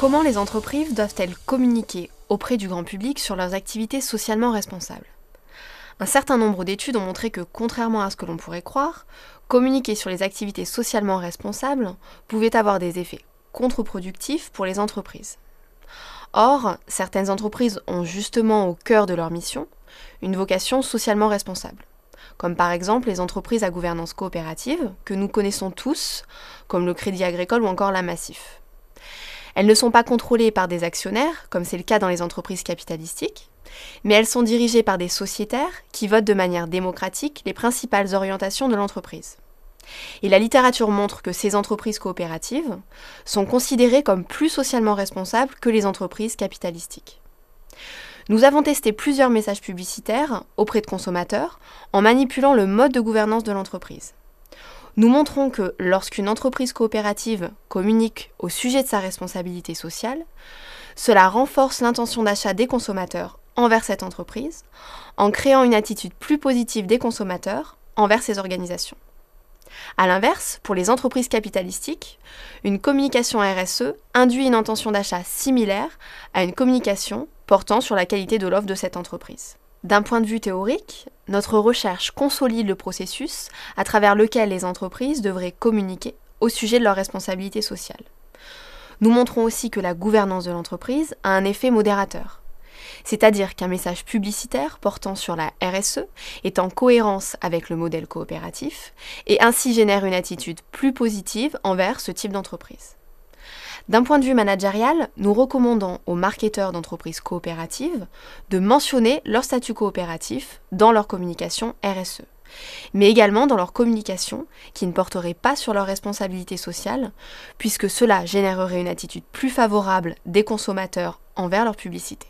Comment les entreprises doivent-elles communiquer auprès du grand public sur leurs activités socialement responsables? Un certain nombre d'études ont montré que, contrairement à ce que l'on pourrait croire, communiquer sur les activités socialement responsables pouvait avoir des effets contre-productifs pour les entreprises. Or, certaines entreprises ont justement au cœur de leur mission une vocation socialement responsable, comme par exemple les entreprises à gouvernance coopérative, que nous connaissons tous, comme le Crédit Agricole ou encore la Massif. Elles ne sont pas contrôlées par des actionnaires, comme c'est le cas dans les entreprises capitalistiques, mais elles sont dirigées par des sociétaires qui votent de manière démocratique les principales orientations de l'entreprise. Et la littérature montre que ces entreprises coopératives sont considérées comme plus socialement responsables que les entreprises capitalistiques. Nous avons testé plusieurs messages publicitaires auprès de consommateurs en manipulant le mode de gouvernance de l'entreprise. Nous montrons que lorsqu'une entreprise coopérative communique au sujet de sa responsabilité sociale, cela renforce l'intention d'achat des consommateurs envers cette entreprise, en créant une attitude plus positive des consommateurs envers ces organisations. A l'inverse, pour les entreprises capitalistiques, une communication RSE induit une intention d'achat similaire à une communication portant sur la qualité de l'offre de cette entreprise. D'un point de vue théorique, notre recherche consolide le processus à travers lequel les entreprises devraient communiquer au sujet de leur responsabilité sociale. Nous montrons aussi que la gouvernance de l'entreprise a un effet modérateur c'est-à-dire qu'un message publicitaire portant sur la RSE est en cohérence avec le modèle coopératif et ainsi génère une attitude plus positive envers ce type d'entreprise. D'un point de vue managérial, nous recommandons aux marketeurs d'entreprises coopératives de mentionner leur statut coopératif dans leur communication RSE, mais également dans leur communication qui ne porterait pas sur leur responsabilité sociale, puisque cela générerait une attitude plus favorable des consommateurs envers leur publicité.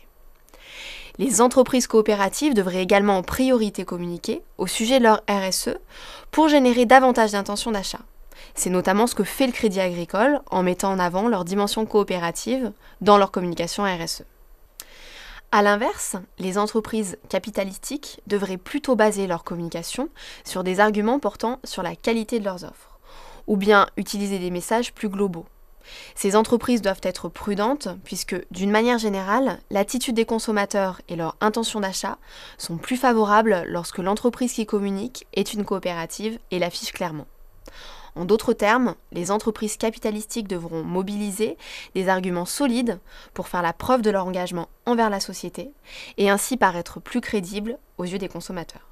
Les entreprises coopératives devraient également en priorité communiquer au sujet de leur RSE pour générer davantage d'intentions d'achat. C'est notamment ce que fait le Crédit Agricole en mettant en avant leur dimension coopérative dans leur communication RSE. A l'inverse, les entreprises capitalistiques devraient plutôt baser leur communication sur des arguments portant sur la qualité de leurs offres, ou bien utiliser des messages plus globaux, ces entreprises doivent être prudentes puisque, d'une manière générale, l'attitude des consommateurs et leur intention d'achat sont plus favorables lorsque l'entreprise qui communique est une coopérative et l'affiche clairement. En d'autres termes, les entreprises capitalistiques devront mobiliser des arguments solides pour faire la preuve de leur engagement envers la société et ainsi paraître plus crédibles aux yeux des consommateurs.